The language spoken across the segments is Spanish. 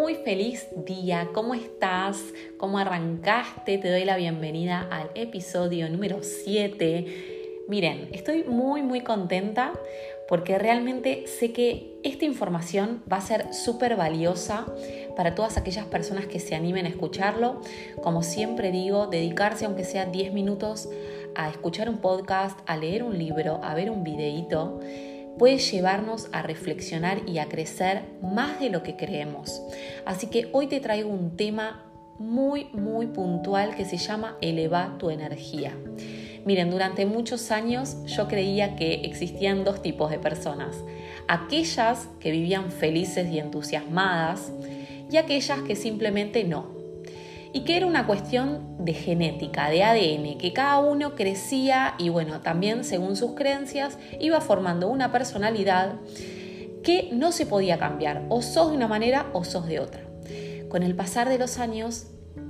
muy feliz día. ¿Cómo estás? ¿Cómo arrancaste? Te doy la bienvenida al episodio número 7. Miren, estoy muy muy contenta porque realmente sé que esta información va a ser súper valiosa para todas aquellas personas que se animen a escucharlo. Como siempre digo, dedicarse aunque sea 10 minutos a escuchar un podcast, a leer un libro, a ver un videíto puede llevarnos a reflexionar y a crecer más de lo que creemos. Así que hoy te traigo un tema muy, muy puntual que se llama Eleva tu energía. Miren, durante muchos años yo creía que existían dos tipos de personas. Aquellas que vivían felices y entusiasmadas y aquellas que simplemente no, y que era una cuestión de genética, de ADN, que cada uno crecía y bueno, también según sus creencias iba formando una personalidad que no se podía cambiar, o sos de una manera o sos de otra. Con el pasar de los años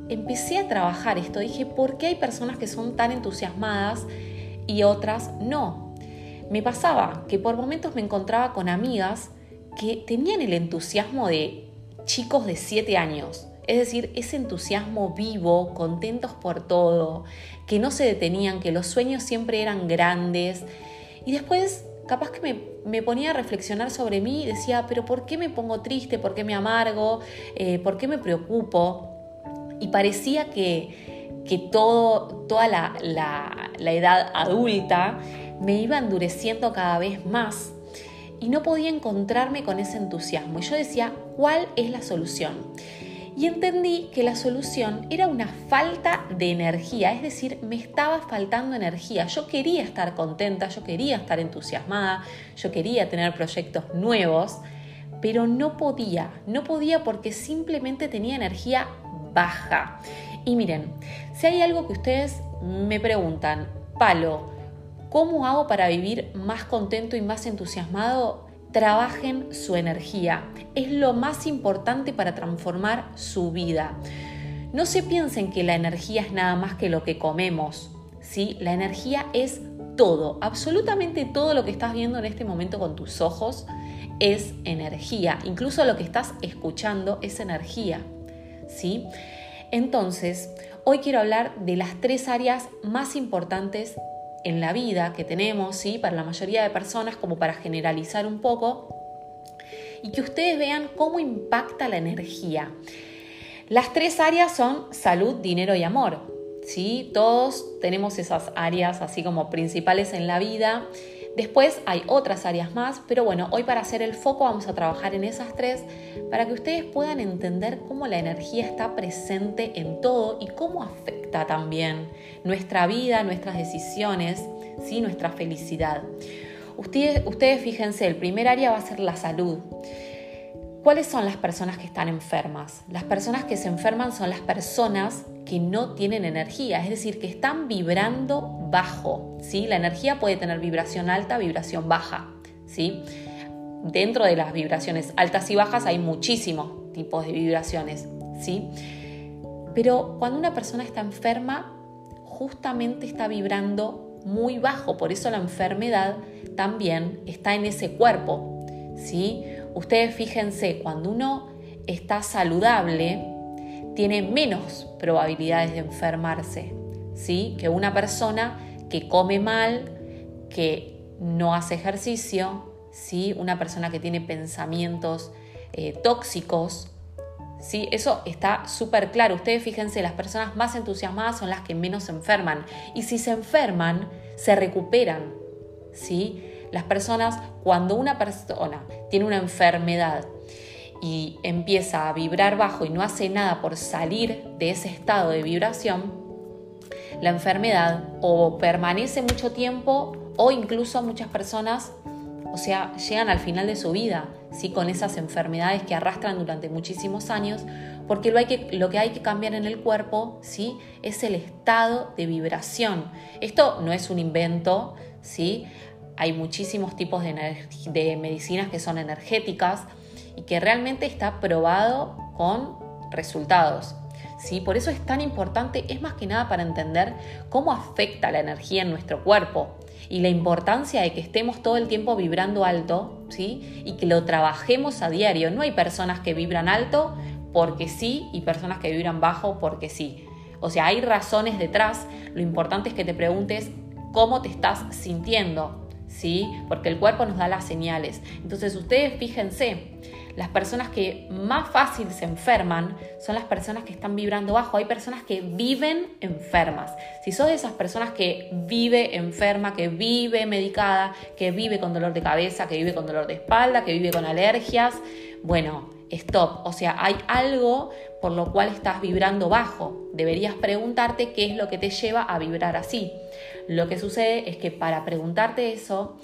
empecé a trabajar esto, dije, ¿por qué hay personas que son tan entusiasmadas y otras no? Me pasaba que por momentos me encontraba con amigas que tenían el entusiasmo de chicos de 7 años, es decir, ese entusiasmo vivo, contentos por todo, que no se detenían, que los sueños siempre eran grandes. Y después, capaz que me, ponía a reflexionar sobre mí y decía, pero ¿por qué me pongo triste? ¿Por qué me amargo? Eh, ¿Por qué me preocupo? Y parecía que, que toda la, la edad adulta me iba endureciendo cada vez más y no podía encontrarme con ese entusiasmo. Y yo decía, ¿cuál es la solución? Y entendí que la solución era una falta de energía, es decir, me estaba faltando energía. Yo quería estar contenta, yo quería estar entusiasmada, yo quería tener proyectos nuevos, pero no podía, no podía porque simplemente tenía energía baja. Y miren, si hay algo que ustedes me preguntan, Palo, ¿cómo hago para vivir más contento y más entusiasmado? Trabajen su energía. Es lo más importante para transformar su vida. No se piensen que la energía es nada más que lo que comemos. ¿sí? La energía es todo, absolutamente todo lo que estás viendo en este momento con tus ojos es energía. Incluso lo que estás escuchando es energía. ¿sí? Entonces, hoy quiero hablar de las tres áreas más importantes en la vida que tenemos, ¿sí? para la mayoría de personas, como para generalizar un poco, y que ustedes vean cómo impacta la energía. Las tres áreas son salud, dinero y amor. ¿sí? Todos tenemos esas áreas así como principales en la vida Después hay otras áreas más, pero bueno, hoy para hacer el foco vamos a trabajar en esas tres para que ustedes puedan entender cómo la energía está presente en todo y cómo afecta también nuestra vida, nuestras decisiones, ¿sí? nuestra felicidad. Ustedes, ustedes fíjense, el primer área va a ser la salud. ¿Cuáles son las personas que están enfermas? Las personas que se enferman son las personas que no tienen energía, es decir, que están vibrando bajo. ¿sí? La energía puede tener vibración alta, vibración baja. ¿sí? Dentro de las vibraciones altas y bajas hay muchísimos tipos de vibraciones. ¿sí? Pero cuando una persona está enferma, justamente está vibrando muy bajo, por eso la enfermedad también está en ese cuerpo. ¿sí? Ustedes fíjense, cuando uno está saludable, tiene menos probabilidades de enfermarse, ¿sí? Que una persona que come mal, que no hace ejercicio, ¿sí? Una persona que tiene pensamientos eh, tóxicos, ¿sí? Eso está súper claro. Ustedes fíjense, las personas más entusiasmadas son las que menos se enferman. Y si se enferman, se recuperan, ¿sí? Las personas, cuando una persona tiene una enfermedad y empieza a vibrar bajo y no hace nada por salir de ese estado de vibración, la enfermedad o permanece mucho tiempo o incluso muchas personas, o sea, llegan al final de su vida, ¿sí? con esas enfermedades que arrastran durante muchísimos años, porque lo, hay que, lo que hay que cambiar en el cuerpo ¿sí? es el estado de vibración. Esto no es un invento, ¿sí? Hay muchísimos tipos de, medicinas que son energéticas y que realmente está probado con resultados. ¿sí? Por eso es tan importante, es más que nada para entender cómo afecta la energía en nuestro cuerpo y la importancia de que estemos todo el tiempo vibrando alto ¿sí? y que lo trabajemos a diario. No hay personas que vibran alto porque sí y personas que vibran bajo porque sí. O sea, hay razones detrás. Lo importante es que te preguntes cómo te estás sintiendo, ¿sí? Porque el cuerpo nos da las señales. Entonces, ustedes fíjense, las personas que más fácil se enferman son las personas que están vibrando bajo. Hay personas que viven enfermas. Si sos de esas personas que vive enferma, que vive medicada, que vive con dolor de cabeza, que vive con dolor de espalda, que vive con alergias, bueno, stop. O sea, hay algo por lo cual estás vibrando bajo. Deberías preguntarte qué es lo que te lleva a vibrar así. Lo que sucede es que para preguntarte eso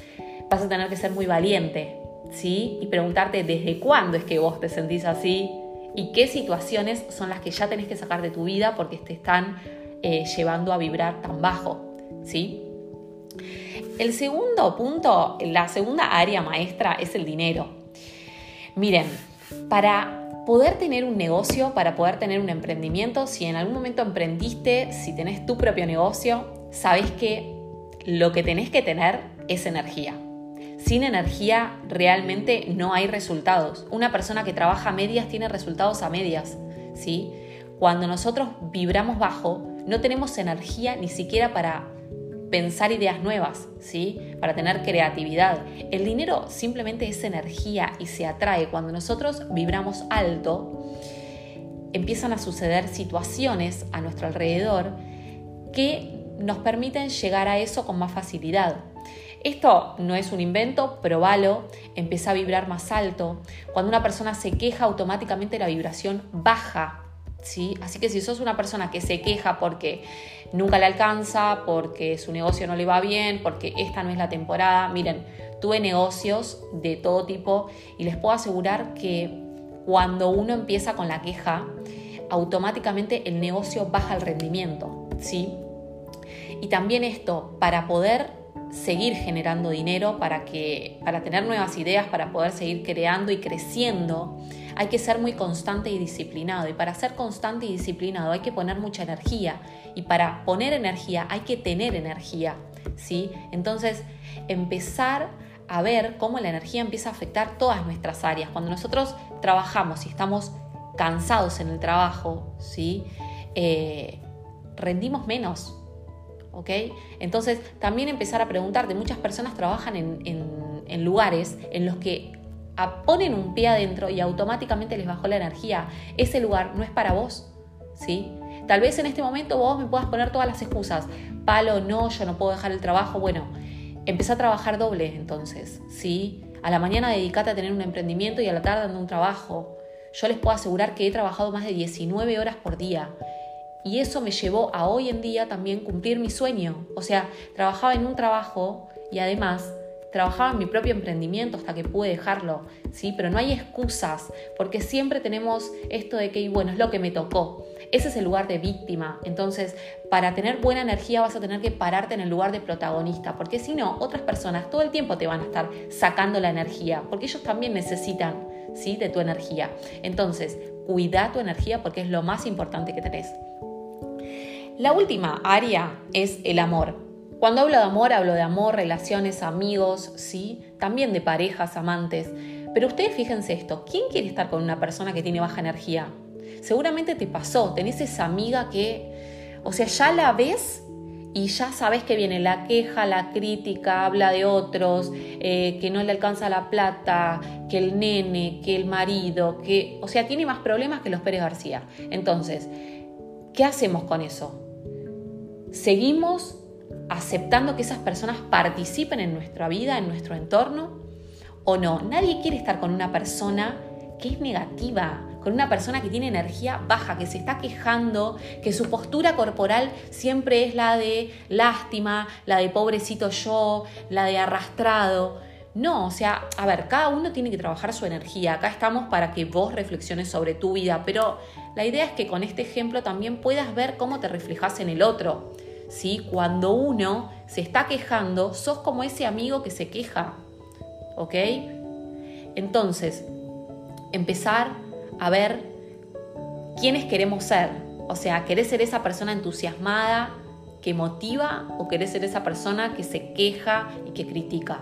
vas a tener que ser muy valiente, ¿sí? Y preguntarte desde cuándo es que vos te sentís así y qué situaciones son las que ya tenés que sacar de tu vida porque te están eh, llevando a vibrar tan bajo, ¿sí? El segundo punto, la segunda área maestra es el dinero. Miren, para poder tener un negocio, para poder tener un emprendimiento, si en algún momento emprendiste, si tenés tu propio negocio, sabes que lo que tenés que tener es energía. Sin energía realmente no hay resultados. Una persona que trabaja a medias tiene resultados a medias, ¿sí? Cuando nosotros vibramos bajo, no tenemos energía ni siquiera para pensar ideas nuevas, ¿sí? Para tener creatividad. El dinero simplemente es energía y se atrae. Cuando nosotros vibramos alto, empiezan a suceder situaciones a nuestro alrededor que nos permiten llegar a eso con más facilidad. Esto no es un invento, probalo, empieza a vibrar más alto. Cuando una persona se queja, automáticamente la vibración baja. ¿Sí? Así que si sos una persona que se queja porque nunca le alcanza, porque su negocio no le va bien, porque esta no es la temporada. Miren, tuve negocios de todo tipo y les puedo asegurar que cuando uno empieza con la queja, automáticamente el negocio baja el rendimiento, ¿sí? Y también esto, para poder seguir generando dinero, para, que, para tener nuevas ideas, para poder seguir creando y creciendo, hay que ser muy constante y disciplinado. Y para ser constante y disciplinado hay que poner mucha energía. Y para poner energía hay que tener energía. ¿sí? Entonces, empezar a ver cómo la energía empieza a afectar todas nuestras áreas. Cuando nosotros trabajamos y estamos cansados en el trabajo, ¿sí? Eh, rendimos menos. ¿ok? Entonces, también empezar a preguntarte, muchas personas trabajan en lugares en los que ponen un pie adentro y automáticamente les bajó la energía. Ese lugar no es para vos, ¿sí? Tal vez en este momento vos me puedas poner todas las excusas. Palo, no, yo no puedo dejar el trabajo. Bueno, empecé a trabajar doble entonces, ¿sí? A la mañana dedicate a tener un emprendimiento y a la tarde ando un trabajo. Yo les puedo asegurar que he trabajado más de 19 horas por día. Y eso me llevó a hoy en día también cumplir mi sueño. O sea, trabajaba en un trabajo y además trabajaba en mi propio emprendimiento hasta que pude dejarlo, ¿sí? Pero no hay excusas, porque siempre tenemos esto de que, bueno, es lo que me tocó. Ese es el lugar de víctima. Entonces, para tener buena energía vas a tener que pararte en el lugar de protagonista, porque si no, otras personas todo el tiempo te van a estar sacando la energía, porque ellos también necesitan, ¿sí? De tu energía. Entonces, cuida tu energía porque es lo más importante que tenés. La última área es el amor. Cuando hablo de amor, hablo de amor, relaciones, amigos, sí, también de parejas, amantes. Pero ustedes fíjense esto, ¿quién quiere estar con una persona que tiene baja energía? Seguramente te pasó, tenés esa amiga que, o sea, ya la ves y ya sabes que viene la queja, la crítica, habla de otros, eh, que no le alcanza la plata, que el nene, que el marido, que, o sea, tiene más problemas que los Pérez García. Entonces, ¿qué hacemos con eso? Seguimos aceptando que esas personas participen en nuestra vida, en nuestro entorno, o no. Nadie quiere estar con una persona que es negativa, con una persona que tiene energía baja, que se está quejando, que su postura corporal siempre es la de lástima, la de pobrecito yo, la de arrastrado. No, o sea, a ver, cada uno tiene que trabajar su energía. Acá estamos para que vos reflexiones sobre tu vida, pero la idea es que con este ejemplo también puedas ver cómo te reflejas en el otro. ¿Sí? Cuando uno se está quejando, sos como ese amigo que se queja, ¿ok? Entonces, empezar a ver quiénes queremos ser. O sea, ¿querés ser esa persona entusiasmada que motiva o querés ser esa persona que se queja y que critica?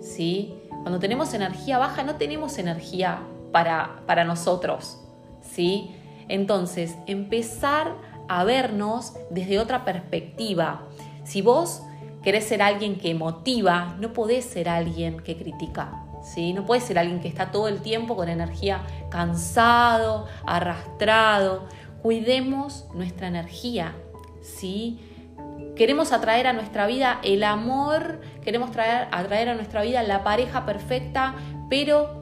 ¿Sí? Cuando tenemos energía baja no tenemos energía para, para nosotros. ¿sí? Entonces, empezar a vernos desde otra perspectiva. Si vos querés ser alguien que motiva, no podés ser alguien que critica. ¿Sí? No puedes ser alguien que está todo el tiempo con energía cansado, arrastrado. Cuidemos nuestra energía, ¿sí? Queremos atraer a nuestra vida el amor, queremos traer, atraer a nuestra vida la pareja perfecta, pero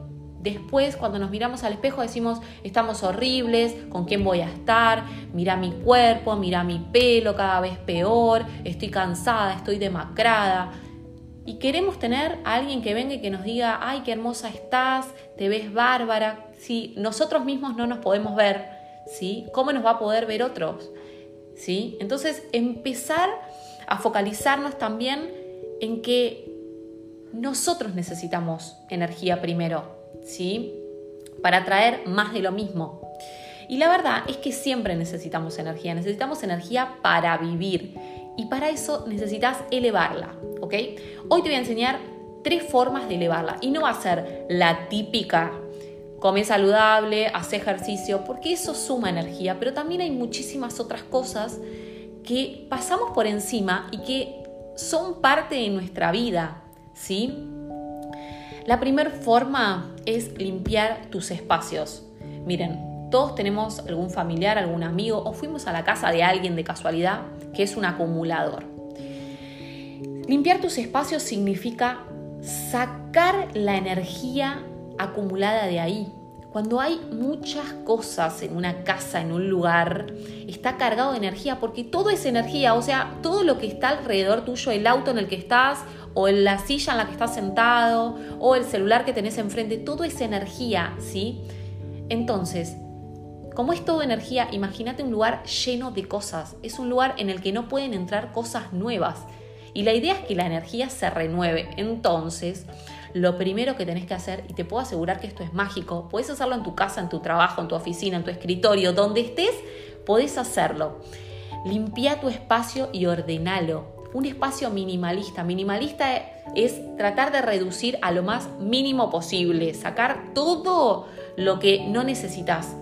Después, cuando nos miramos al espejo, decimos, estamos horribles, ¿con quién voy a estar? Mira mi cuerpo, mira mi pelo cada vez peor, estoy cansada, estoy demacrada. Y queremos tener a alguien que venga y que nos diga, ay, qué hermosa estás, te ves bárbara. Si nosotros mismos no nos podemos ver, ¿sí? ¿Cómo nos va a poder ver otros? ¿Sí? Entonces, empezar a focalizarnos también en que nosotros necesitamos energía primero, ¿sí? Para traer más de lo mismo. Y la verdad es que siempre necesitamos energía, necesitamos energía para vivir y para eso necesitas elevarla, ¿ok? Hoy te voy a enseñar tres formas de elevarla y no va a ser la típica come saludable, hace ejercicio, porque eso suma energía, pero también hay muchísimas otras cosas que pasamos por encima y que son parte de nuestra vida, ¿sí? La primera forma es limpiar tus espacios. Miren, todos tenemos algún familiar, algún amigo o fuimos a la casa de alguien de casualidad que es un acumulador. Limpiar tus espacios significa sacar la energía acumulada de ahí. Cuando hay muchas cosas en una casa, en un lugar, está cargado de energía porque todo es energía, o sea, todo lo que está alrededor tuyo, el auto en el que estás o en la silla en la que estás sentado, o el celular que tenés enfrente, todo es energía, ¿sí? Entonces, como es todo energía, imagínate un lugar lleno de cosas. Es un lugar en el que no pueden entrar cosas nuevas. Y la idea es que la energía se renueve. Entonces, lo primero que tenés que hacer, y te puedo asegurar que esto es mágico, puedes hacerlo en tu casa, en tu trabajo, en tu oficina, en tu escritorio, donde estés, podés hacerlo. Limpia tu espacio y ordenalo un espacio minimalista. Minimalista es tratar de reducir a lo más mínimo posible, sacar todo lo que no necesitas.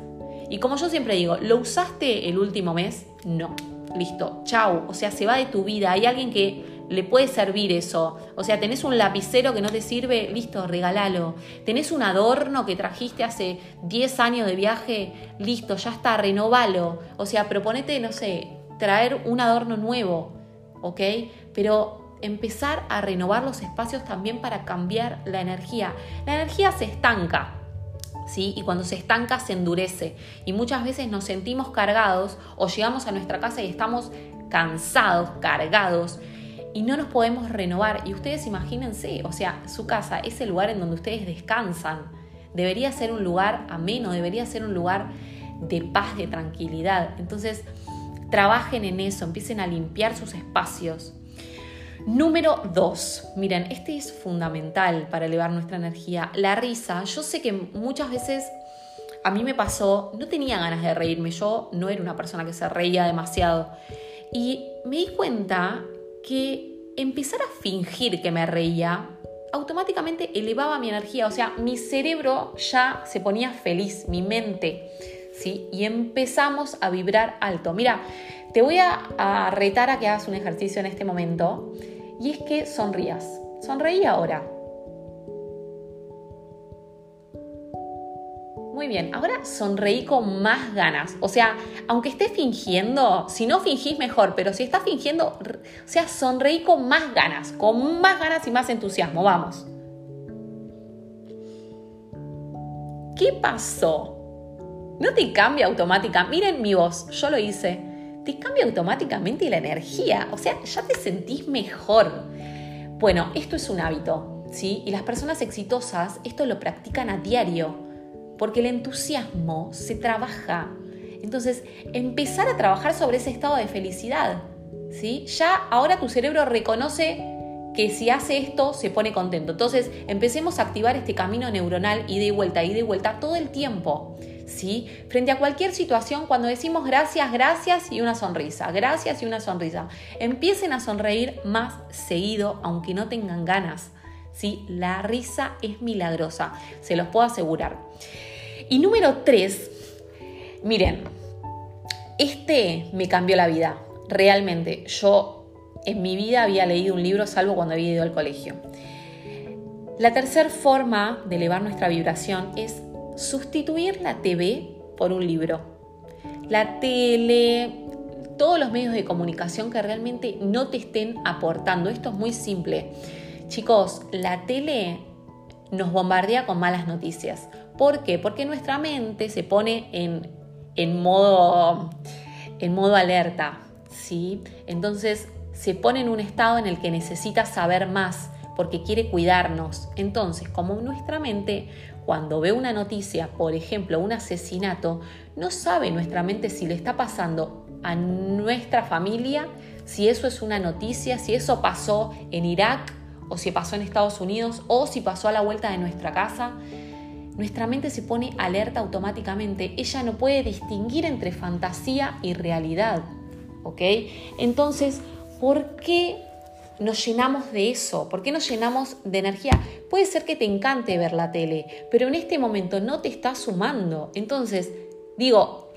Y como yo siempre digo, ¿lo usaste el último mes? No. Listo, chau. O sea, se va de tu vida. Hay alguien que le puede servir eso. O sea, tenés un lapicero que no te sirve, listo, regálalo. Tenés un adorno que trajiste hace 10 años de viaje, listo, ya está, renovalo. O sea, proponete, no sé, traer un adorno nuevo. ¿ok? Pero empezar a renovar los espacios también para cambiar la energía. La energía se estanca, ¿sí? Y cuando se estanca se endurece. Y muchas veces nos sentimos cargados o llegamos a nuestra casa y estamos cansados, cargados. Y no nos podemos renovar. Y ustedes imagínense, o sea, su casa es el lugar en donde ustedes descansan. Debería ser un lugar ameno, debería ser un lugar de paz, de tranquilidad. Entonces, Trabajen en eso, empiecen a limpiar sus espacios. Número dos, miren, este es fundamental para elevar nuestra energía. La risa, yo sé que muchas veces a mí me pasó, no tenía ganas de reírme, yo no era una persona que se reía demasiado. Y me di cuenta que empezar a fingir que me reía automáticamente elevaba mi energía, o sea, mi cerebro ya se ponía feliz, mi mente. Y empezamos a vibrar alto. Mira, te voy a, retar a que hagas un ejercicio en este momento y es que sonrías. Sonreí ahora. Muy bien, ahora sonreí con más ganas. O sea, aunque estés fingiendo, si no fingís mejor, pero si estás fingiendo, o sea, sonreí con más ganas, con más ganas y más entusiasmo. Vamos. ¿Qué pasó? no te cambia automáticamente. Miren mi voz, yo lo hice. Te cambia automáticamente la energía. O sea, ya te sentís mejor. Bueno, esto es un hábito, ¿sí? Y las personas exitosas esto lo practican a diario. Porque el entusiasmo se trabaja. Entonces, empezar a trabajar sobre ese estado de felicidad. ¿sí? Ya ahora tu cerebro reconoce que si hace esto se pone contento. Entonces, empecemos a activar este camino neuronal y de vuelta, y de vuelta todo el tiempo. ¿sí? Frente a cualquier situación, cuando decimos gracias, gracias y una sonrisa, gracias y una sonrisa, empiecen a sonreír más seguido, aunque no tengan ganas, ¿sí? La risa es milagrosa, se los puedo asegurar. Y número tres, Miren, este me cambió la vida, realmente. Yo en mi vida había leído un libro salvo cuando había ido al colegio. La tercera forma de elevar nuestra vibración es sustituir la TV por un libro. La tele, todos los medios de comunicación que realmente no te estén aportando. Esto es muy simple. Chicos, la tele nos bombardea con malas noticias. ¿Por qué? Porque nuestra mente se pone en, en, modo, en modo alerta. ¿sí? Entonces se pone en un estado en el que necesita saber más porque quiere cuidarnos. Entonces, como nuestra mente cuando ve una noticia, por ejemplo, un asesinato, no sabe nuestra mente si le está pasando a nuestra familia, si eso es una noticia, si eso pasó en Irak o si pasó en Estados Unidos o si pasó a la vuelta de nuestra casa. Nuestra mente se pone alerta automáticamente. Ella no puede distinguir entre fantasía y realidad. ¿Ok? Entonces, ¿por qué nos llenamos de eso? ¿Por qué nos llenamos de energía? Puede ser que te encante ver la tele, pero en este momento no te está sumando. Entonces, digo,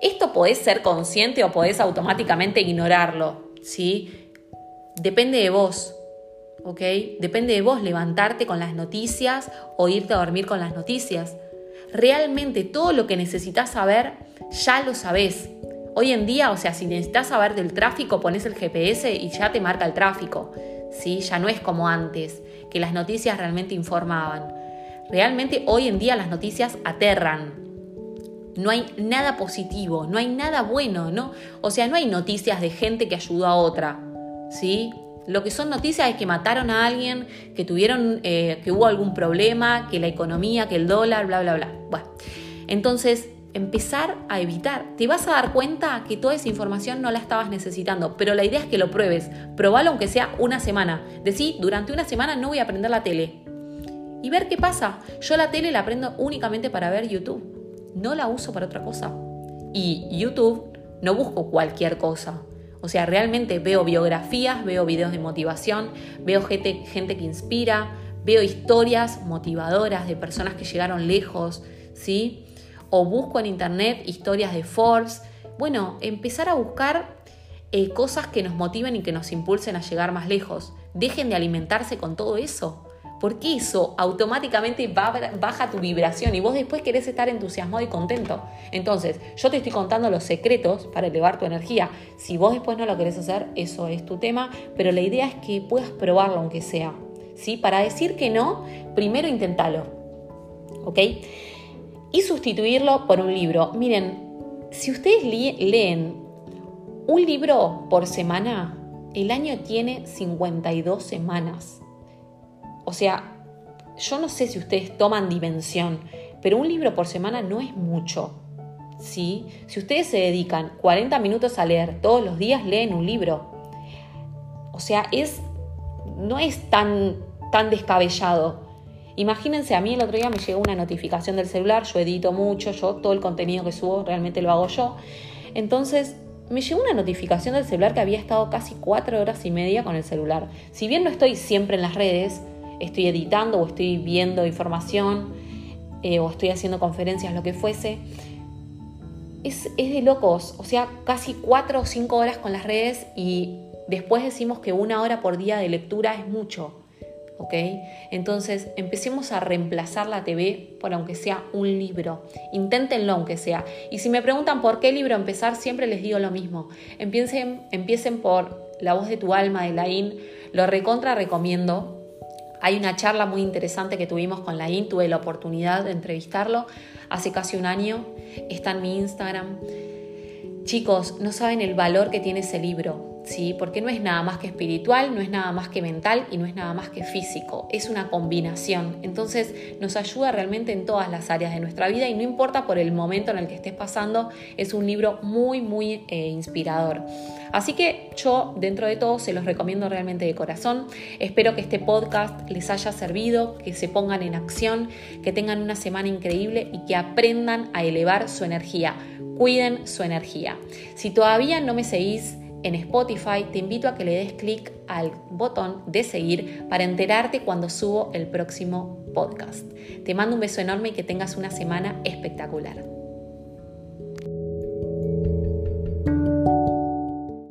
esto podés ser consciente o podés automáticamente ignorarlo, ¿sí? Depende de vos, ¿ok? Depende de vos levantarte con las noticias o irte a dormir con las noticias. Realmente todo lo que necesitas saber ya lo sabés. Hoy en día, o sea, si necesitas saber del tráfico, pones el GPS y ya te marca el tráfico. ¿sí? Ya no es como antes, que las noticias realmente informaban. Realmente hoy en día las noticias aterran. No hay nada positivo, no hay nada bueno, ¿no? O sea, no hay noticias de gente que ayudó a otra, ¿sí? Lo que son noticias es que mataron a alguien, que tuvieron, eh, que hubo algún problema, que la economía, que el dólar, bla, bla, bla. Bueno, entonces empezar a evitar. Te vas a dar cuenta que toda esa información no la estabas necesitando, pero la idea es que lo pruebes. Probalo aunque sea una semana. Decí, durante una semana no voy a aprender la tele. Y ver qué pasa. Yo la tele la aprendo únicamente para ver YouTube. No la uso para otra cosa. Y YouTube no busco cualquier cosa. O sea, realmente veo biografías, veo videos de motivación, veo gente, gente que inspira, veo historias motivadoras de personas que llegaron lejos, ¿sí? o busco en internet historias de Forbes. Bueno, empezar a buscar eh, cosas que nos motiven y que nos impulsen a llegar más lejos. Dejen de alimentarse con todo eso. Porque eso automáticamente baja tu vibración y vos después querés estar entusiasmado y contento. Entonces, yo te estoy contando los secretos para elevar tu energía. Si vos después no lo querés hacer, eso es tu tema, pero la idea es que puedas probarlo aunque sea. ¿sí? Para decir que no, primero inténtalo. ¿Ok? y sustituirlo por un libro. Miren, si ustedes leen un libro por semana, el año tiene 52 semanas. O sea, yo no sé si ustedes toman dimensión, pero un libro por semana no es mucho. ¿sí? Si ustedes se dedican 40 minutos a leer todos los días, leen un libro. O sea, es, no es tan, tan descabellado. Imagínense, a mí el otro día me llegó una notificación del celular, yo edito mucho, yo todo el contenido que subo realmente lo hago yo. Entonces me llegó una notificación del celular que había estado casi cuatro horas y media con el celular. Si bien no estoy siempre en las redes, estoy editando o estoy viendo información eh, o estoy haciendo conferencias, lo que fuese, es, es de locos. O sea, casi cuatro o cinco horas con las redes y después decimos que una hora por día de lectura es mucho. ¿ok? Entonces empecemos a reemplazar la TV por aunque sea un libro. Inténtenlo aunque sea. Y si me preguntan por qué libro empezar, siempre les digo lo mismo. Empiecen, empiecen por La voz de tu alma de Laín. Lo recontra recomiendo. Hay una charla muy interesante que tuvimos con Laín, tuve la oportunidad de entrevistarlo hace casi un año. Está en mi Instagram. Chicos, no saben el valor que tiene ese libro ¿sí? Porque no es nada más que espiritual, no es nada más que mental y no es nada más que físico, es una combinación. Entonces nos ayuda realmente en todas las áreas de nuestra vida y no importa por el momento en el que estés pasando, es un libro muy, muy eh, inspirador. Así que yo, dentro de todo, se los recomiendo realmente de corazón. Espero que este podcast les haya servido, que se pongan en acción, que tengan una semana increíble y que aprendan a elevar su energía. Cuiden su energía. Si todavía no me seguís, en Spotify, te invito a que le des clic al botón de seguir para enterarte cuando subo el próximo podcast. Te mando un beso enorme y que tengas una semana espectacular.